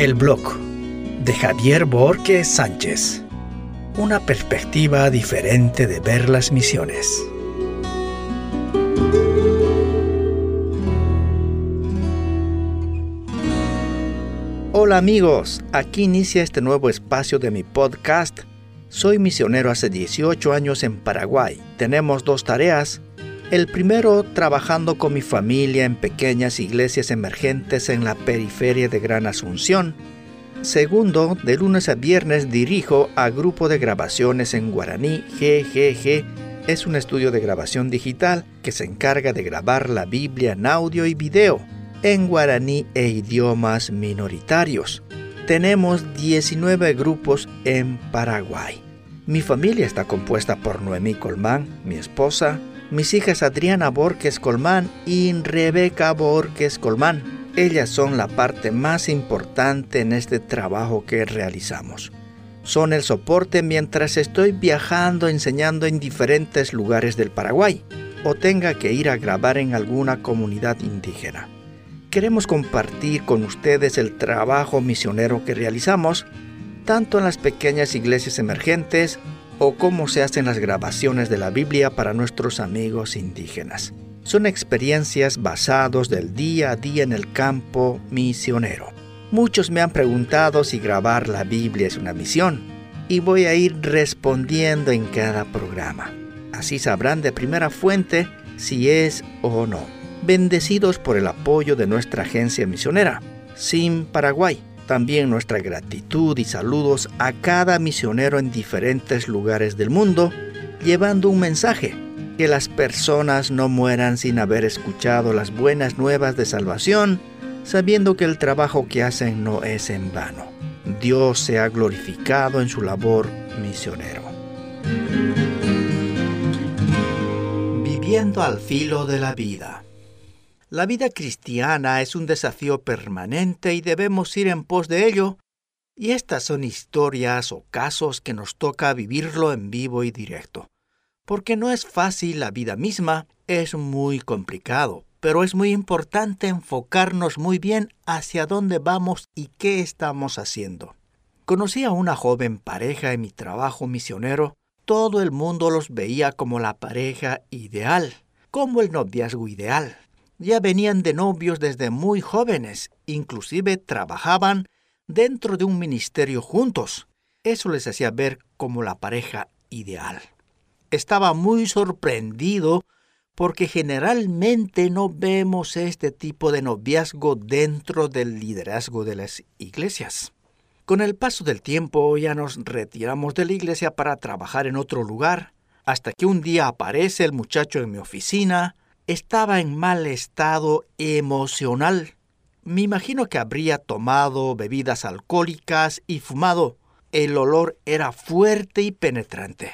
El blog de Javier Borges Sánchez. Una perspectiva diferente de ver las misiones. Hola amigos, aquí inicia este nuevo espacio de mi podcast. Soy misionero hace 18 años en Paraguay. Tenemos dos tareas el primero trabajando con mi familia en pequeñas iglesias emergentes en la periferia de Gran Asunción. Segundo, de lunes a viernes dirijo a grupo de grabaciones en guaraní GGG. Es un estudio de grabación digital que se encarga de grabar la Biblia en audio y video en guaraní e idiomas minoritarios. Tenemos 19 grupos en Paraguay. Mi familia está compuesta por Noemí Colmán, mi esposa, mis hijas Adriana Borges Colmán y Rebeca Borges Colmán. Ellas son la parte más importante en este trabajo que realizamos. Son el soporte mientras estoy viajando enseñando en diferentes lugares del Paraguay o tenga que ir a grabar en alguna comunidad indígena. Queremos compartir con ustedes el trabajo misionero que realizamos, tanto en las pequeñas iglesias emergentes o cómo se hacen las grabaciones de la Biblia para nuestros amigos indígenas. Son experiencias basadas del día a día en el campo misionero. Muchos me han preguntado si grabar la Biblia es una misión y voy a ir respondiendo en cada programa. Así sabrán de primera fuente si es o no. Bendecidos por el apoyo de nuestra agencia misionera, SIM Paraguay también nuestra gratitud y saludos a cada misionero en diferentes lugares del mundo, llevando un mensaje, que las personas no mueran sin haber escuchado las buenas nuevas de salvación, sabiendo que el trabajo que hacen no es en vano. Dios se ha glorificado en su labor misionero. Viviendo al filo de la vida. La vida cristiana es un desafío permanente y debemos ir en pos de ello, y estas son historias o casos que nos toca vivirlo en vivo y directo. Porque no es fácil la vida misma, es muy complicado, pero es muy importante enfocarnos muy bien hacia dónde vamos y qué estamos haciendo. Conocí a una joven pareja en mi trabajo misionero. Todo el mundo los veía como la pareja ideal, como el noviazgo ideal ya venían de novios desde muy jóvenes, inclusive trabajaban dentro de un ministerio juntos. Eso les hacía ver como la pareja ideal. Estaba muy sorprendido porque generalmente no vemos este tipo de noviazgo dentro del liderazgo de las iglesias. Con el paso del tiempo ya nos retiramos de la iglesia para trabajar en otro lugar, hasta que un día aparece el muchacho en mi oficina, estaba en mal estado emocional. Me imagino que habría tomado bebidas alcohólicas y fumado. El olor era fuerte y penetrante.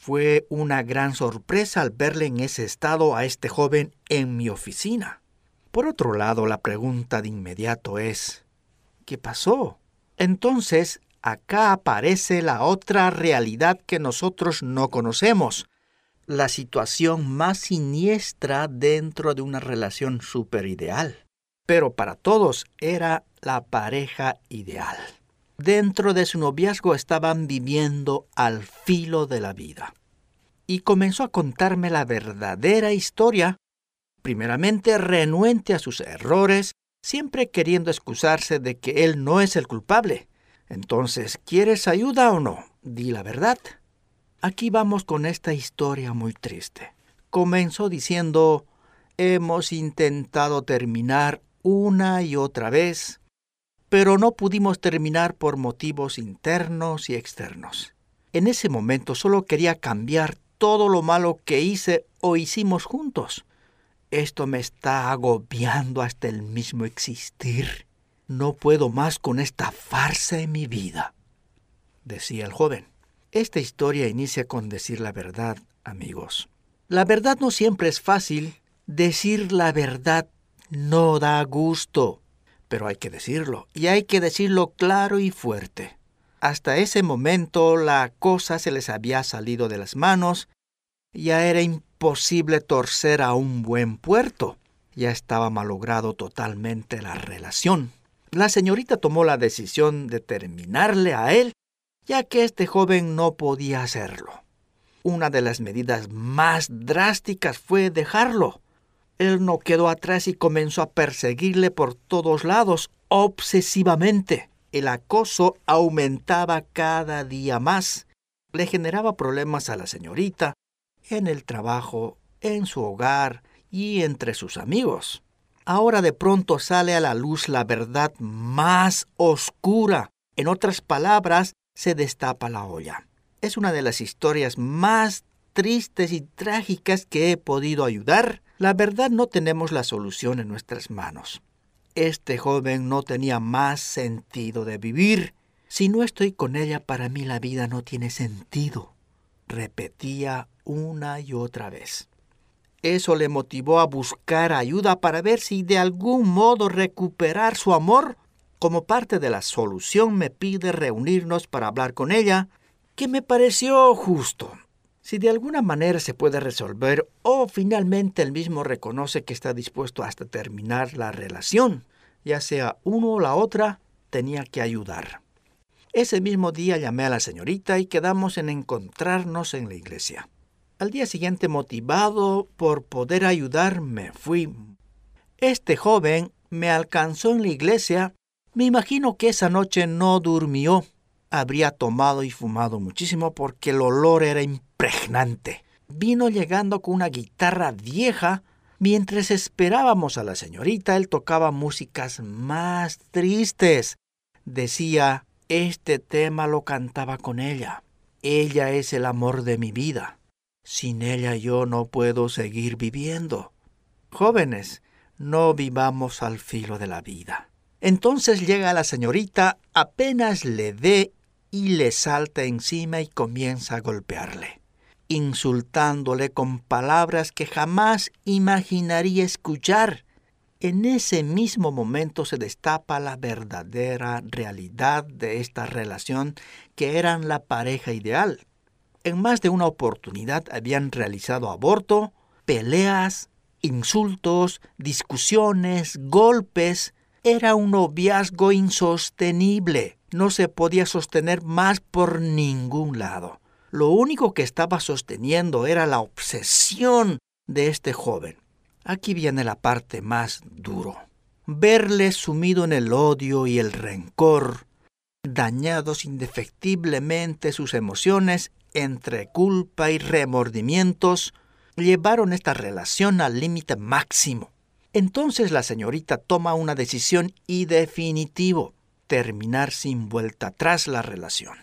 Fue una gran sorpresa al verle en ese estado a este joven en mi oficina. Por otro lado, la pregunta de inmediato es, ¿qué pasó? Entonces, acá aparece la otra realidad que nosotros no conocemos, la situación más siniestra dentro de una relación ideal. Pero para todos era la pareja ideal. Dentro de su noviazgo estaban viviendo al filo de la vida. Y comenzó a contarme la verdadera historia, primeramente renuente a sus errores, siempre queriendo excusarse de que él no es el culpable. Entonces, ¿quieres ayuda o no? Di la verdad. Aquí vamos con esta historia muy triste. Comenzó diciendo, hemos intentado terminar una y otra vez, pero no pudimos terminar por motivos internos y externos. En ese momento solo quería cambiar todo lo malo que hice o hicimos juntos. Esto me está agobiando hasta el mismo existir. No puedo más con esta farsa en mi vida, decía el joven. Esta historia inicia con decir la verdad, amigos. La verdad no siempre es fácil. Decir la verdad no da gusto, pero hay que decirlo, y hay que decirlo claro y fuerte. Hasta ese momento la cosa se les había salido de las manos, ya era imposible torcer a un buen puerto, ya estaba malogrado totalmente la relación. La señorita tomó la decisión de terminarle a él, ya que este joven no podía hacerlo. Una de las medidas más drásticas fue dejarlo. Él no quedó atrás y comenzó a perseguirle por todos lados, obsesivamente. El acoso aumentaba cada día más. Le generaba problemas a la señorita, en el trabajo, en su hogar y entre sus amigos. Ahora de pronto sale a la luz la verdad más oscura. En otras palabras, se destapa la olla. Es una de las historias más tristes y trágicas que he podido ayudar. La verdad no tenemos la solución en nuestras manos. Este joven no tenía más sentido de vivir. Si no estoy con ella, para mí la vida no tiene sentido. Repetía una y otra vez. Eso le motivó a buscar ayuda para ver si de algún modo recuperar su amor. Como parte de la solución me pide reunirnos para hablar con ella, que me pareció justo. Si de alguna manera se puede resolver o finalmente él mismo reconoce que está dispuesto hasta terminar la relación, ya sea uno o la otra, tenía que ayudar. Ese mismo día llamé a la señorita y quedamos en encontrarnos en la iglesia. Al día siguiente, motivado por poder ayudar, me fui. Este joven me alcanzó en la iglesia. Me imagino que esa noche no durmió. Habría tomado y fumado muchísimo porque el olor era impregnante. Vino llegando con una guitarra vieja. Mientras esperábamos a la señorita, él tocaba músicas más tristes. Decía, este tema lo cantaba con ella. Ella es el amor de mi vida. Sin ella yo no puedo seguir viviendo. Jóvenes, no vivamos al filo de la vida. Entonces llega la señorita, apenas le ve y le salta encima y comienza a golpearle, insultándole con palabras que jamás imaginaría escuchar. En ese mismo momento se destapa la verdadera realidad de esta relación que eran la pareja ideal en más de una oportunidad habían realizado aborto, peleas, insultos, discusiones, golpes. Era un noviazgo insostenible. No se podía sostener más por ningún lado. Lo único que estaba sosteniendo era la obsesión de este joven. Aquí viene la parte más duro. Verle sumido en el odio y el rencor, dañados indefectiblemente sus emociones entre culpa y remordimientos, llevaron esta relación al límite máximo. Entonces la señorita toma una decisión y definitivo, terminar sin vuelta atrás la relación.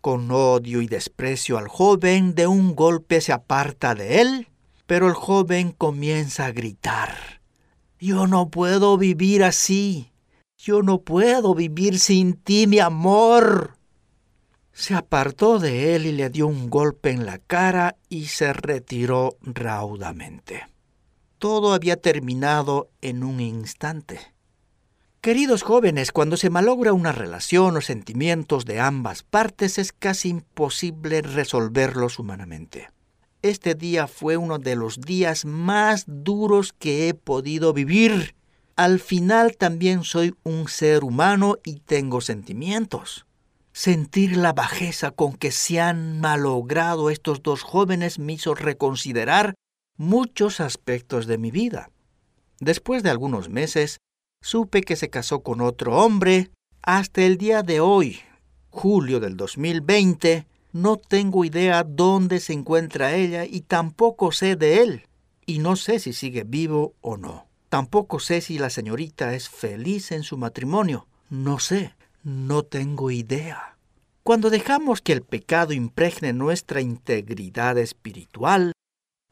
Con odio y desprecio al joven, de un golpe se aparta de él, pero el joven comienza a gritar. Yo no puedo vivir así. Yo no puedo vivir sin ti, mi amor se apartó de él y le dio un golpe en la cara y se retiró raudamente. Todo había terminado en un instante. Queridos jóvenes, cuando se malogra una relación o sentimientos de ambas partes es casi imposible resolverlos humanamente. Este día fue uno de los días más duros que he podido vivir. Al final también soy un ser humano y tengo sentimientos. Sentir la bajeza con que se han malogrado estos dos jóvenes me hizo reconsiderar muchos aspectos de mi vida. Después de algunos meses, supe que se casó con otro hombre. Hasta el día de hoy, julio del 2020, no tengo idea dónde se encuentra ella y tampoco sé de él. Y no sé si sigue vivo o no. Tampoco sé si la señorita es feliz en su matrimonio. No sé. No tengo idea. Cuando dejamos que el pecado impregne nuestra integridad espiritual,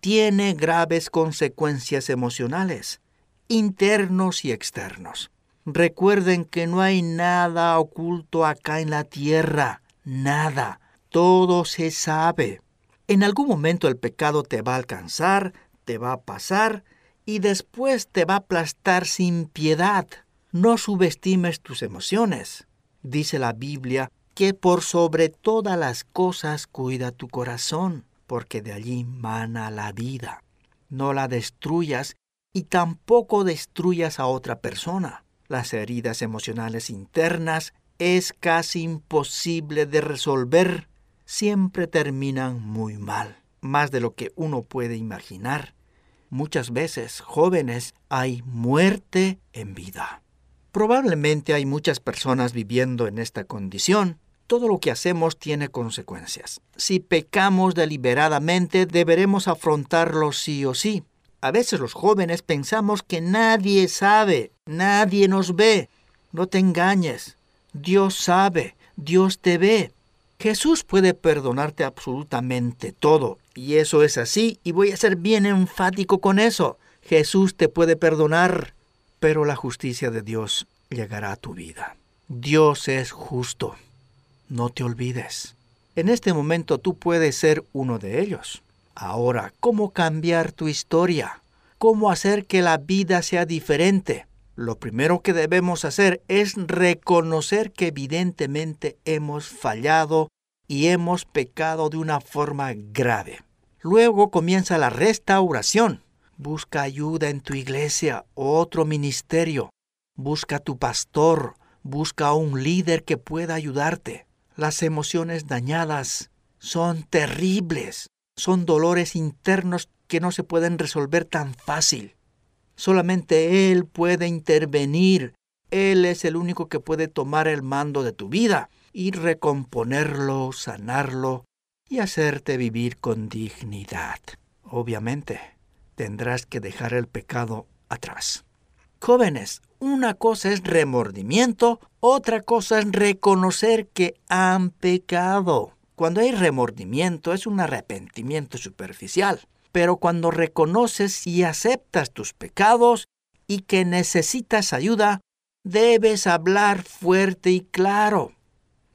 tiene graves consecuencias emocionales, internos y externos. Recuerden que no hay nada oculto acá en la tierra, nada, todo se sabe. En algún momento el pecado te va a alcanzar, te va a pasar y después te va a aplastar sin piedad. No subestimes tus emociones dice la Biblia, que por sobre todas las cosas cuida tu corazón, porque de allí mana la vida. No la destruyas y tampoco destruyas a otra persona. las heridas emocionales internas es casi imposible de resolver, siempre terminan muy mal, más de lo que uno puede imaginar. Muchas veces, jóvenes, hay muerte en vida. Probablemente hay muchas personas viviendo en esta condición. Todo lo que hacemos tiene consecuencias. Si pecamos deliberadamente, deberemos afrontarlo sí o sí. A veces los jóvenes pensamos que nadie sabe, nadie nos ve. No te engañes. Dios sabe, Dios te ve. Jesús puede perdonarte absolutamente todo, y eso es así, y voy a ser bien enfático con eso. Jesús te puede perdonar pero la justicia de Dios llegará a tu vida. Dios es justo. No te olvides. En este momento tú puedes ser uno de ellos. Ahora, ¿cómo cambiar tu historia? ¿Cómo hacer que la vida sea diferente? Lo primero que debemos hacer es reconocer que evidentemente hemos fallado y hemos pecado de una forma grave. Luego comienza la restauración. Busca ayuda en tu iglesia, otro ministerio. Busca a tu pastor, busca a un líder que pueda ayudarte. Las emociones dañadas son terribles, son dolores internos que no se pueden resolver tan fácil. Solamente Él puede intervenir. Él es el único que puede tomar el mando de tu vida y recomponerlo, sanarlo y hacerte vivir con dignidad. Obviamente, tendrás que dejar el pecado atrás. Jóvenes, una cosa es remordimiento, otra cosa es reconocer que han pecado. Cuando hay remordimiento es un arrepentimiento superficial, pero cuando reconoces y aceptas tus pecados y que necesitas ayuda, debes hablar fuerte y claro.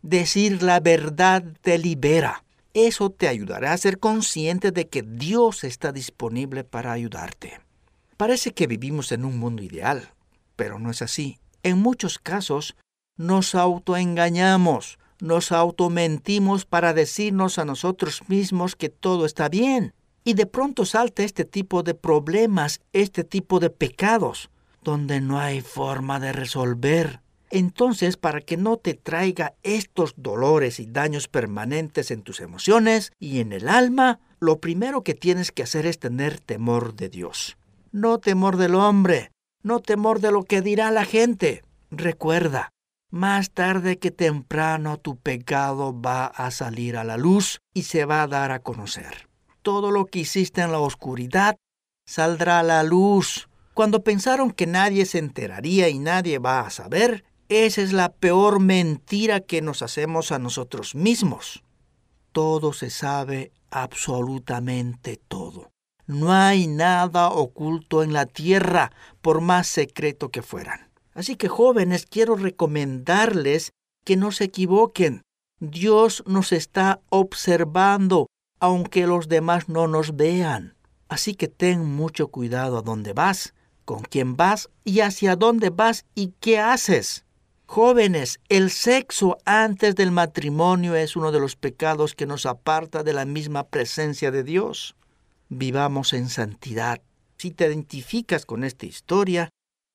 Decir la verdad te libera. Eso te ayudará a ser consciente de que Dios está disponible para ayudarte. Parece que vivimos en un mundo ideal, pero no es así. En muchos casos nos autoengañamos, nos automentimos para decirnos a nosotros mismos que todo está bien. Y de pronto salta este tipo de problemas, este tipo de pecados, donde no hay forma de resolver. Entonces, para que no te traiga estos dolores y daños permanentes en tus emociones y en el alma, lo primero que tienes que hacer es tener temor de Dios. No temor del hombre, no temor de lo que dirá la gente. Recuerda, más tarde que temprano tu pecado va a salir a la luz y se va a dar a conocer. Todo lo que hiciste en la oscuridad saldrá a la luz. Cuando pensaron que nadie se enteraría y nadie va a saber, esa es la peor mentira que nos hacemos a nosotros mismos. Todo se sabe, absolutamente todo. No hay nada oculto en la tierra, por más secreto que fueran. Así que jóvenes, quiero recomendarles que no se equivoquen. Dios nos está observando, aunque los demás no nos vean. Así que ten mucho cuidado a dónde vas, con quién vas y hacia dónde vas y qué haces. Jóvenes, el sexo antes del matrimonio es uno de los pecados que nos aparta de la misma presencia de Dios. Vivamos en santidad. Si te identificas con esta historia,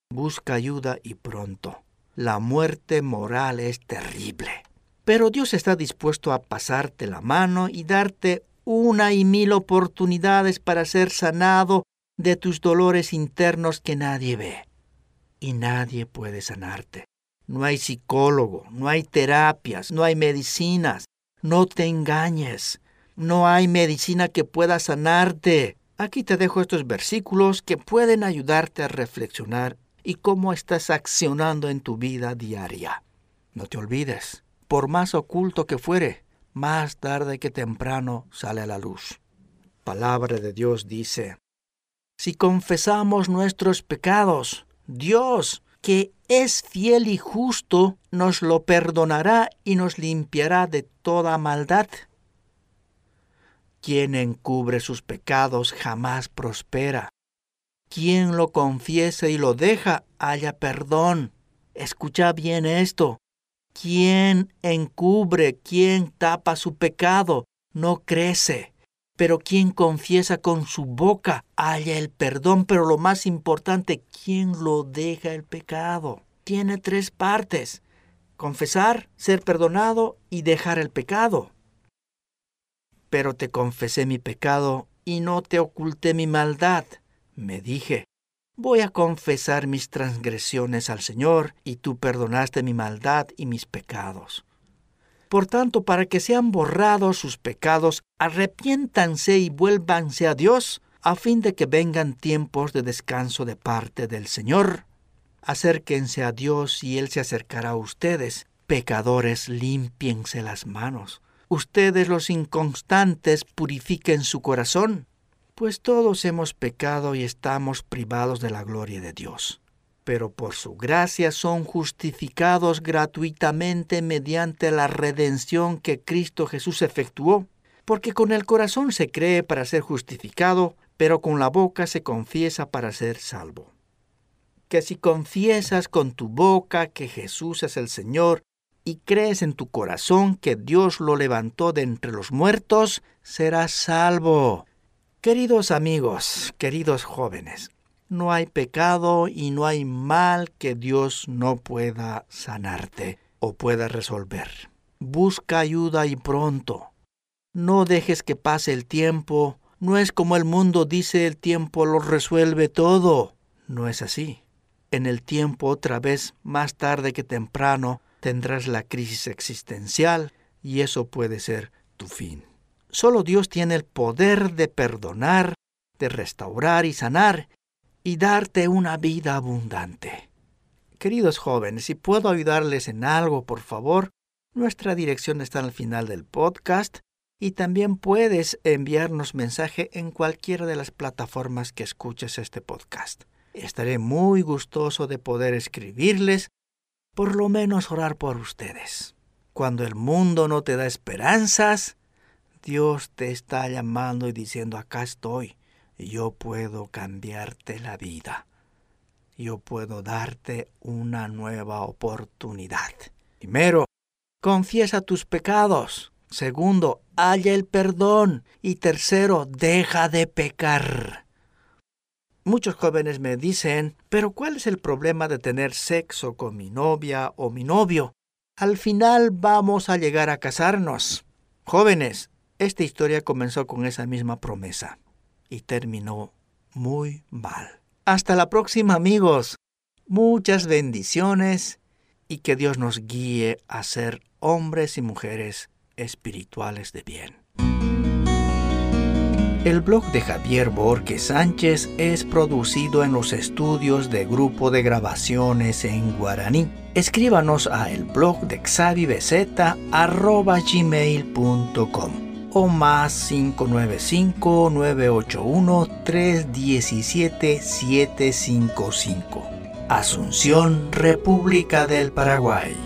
busca ayuda y pronto. La muerte moral es terrible. Pero Dios está dispuesto a pasarte la mano y darte una y mil oportunidades para ser sanado de tus dolores internos que nadie ve. Y nadie puede sanarte no hay psicólogo, no hay terapias, no hay medicinas. No te engañes. No hay medicina que pueda sanarte. Aquí te dejo estos versículos que pueden ayudarte a reflexionar y cómo estás accionando en tu vida diaria. No te olvides, por más oculto que fuere, más tarde que temprano sale a la luz. Palabra de Dios dice, si confesamos nuestros pecados, Dios, que es fiel y justo, nos lo perdonará y nos limpiará de toda maldad. Quien encubre sus pecados jamás prospera. Quien lo confiesa y lo deja, haya perdón. Escucha bien esto. Quien encubre, quien tapa su pecado, no crece. Pero quien confiesa con su boca halla el perdón, pero lo más importante, quien lo deja el pecado. tiene tres partes. Confesar, ser perdonado y dejar el pecado. Pero te confesé mi pecado y no te oculté mi maldad. Me dije, voy a confesar mis transgresiones al Señor y tú perdonaste mi maldad y mis pecados. Por tanto, para que sean borrados sus pecados, arrepiéntanse y vuélvanse a Dios, a fin de que vengan tiempos de descanso de parte del Señor. Acérquense a Dios y Él se acercará a ustedes. Pecadores, límpiense las manos. Ustedes los inconstantes purifiquen su corazón, pues todos hemos pecado y estamos privados de la gloria de Dios pero por su gracia son justificados gratuitamente mediante la redención que Cristo Jesús efectuó, porque con el corazón se cree para ser justificado, pero con la boca se confiesa para ser salvo. Que si confiesas con tu boca que Jesús es el Señor y crees en tu corazón que Dios lo levantó de entre los muertos, serás salvo. Queridos amigos, queridos jóvenes, no hay pecado y no hay mal que Dios no pueda sanarte o pueda resolver. Busca ayuda y pronto. No dejes que pase el tiempo. No es como el mundo dice el tiempo lo resuelve todo. No es así. En el tiempo otra vez, más tarde que temprano, tendrás la crisis existencial y eso puede ser tu fin. Solo Dios tiene el poder de perdonar, de restaurar y sanar, y darte una vida abundante. Queridos jóvenes, si puedo ayudarles en algo, por favor, nuestra dirección está al final del podcast y también puedes enviarnos mensaje en cualquiera de las plataformas que escuches este podcast. Estaré muy gustoso de poder escribirles, por lo menos orar por ustedes. Cuando el mundo no te da esperanzas, Dios te está llamando y diciendo, acá estoy yo puedo cambiarte la vida. Yo puedo darte una nueva oportunidad. Primero, confiesa tus pecados. Segundo, halla el perdón. Y tercero, deja de pecar. Muchos jóvenes me dicen, pero ¿cuál es el problema de tener sexo con mi novia o mi novio? Al final vamos a llegar a casarnos. Jóvenes, esta historia comenzó con esa misma promesa y terminó muy mal. Hasta la próxima amigos. Muchas bendiciones y que Dios nos guíe a ser hombres y mujeres espirituales de bien. El blog de Javier Borges Sánchez es producido en los estudios de Grupo de Grabaciones en Guaraní. Escríbanos a el blog de xavibezeta.gmail.com o más 595-981-317-755. Asunción, República del Paraguay.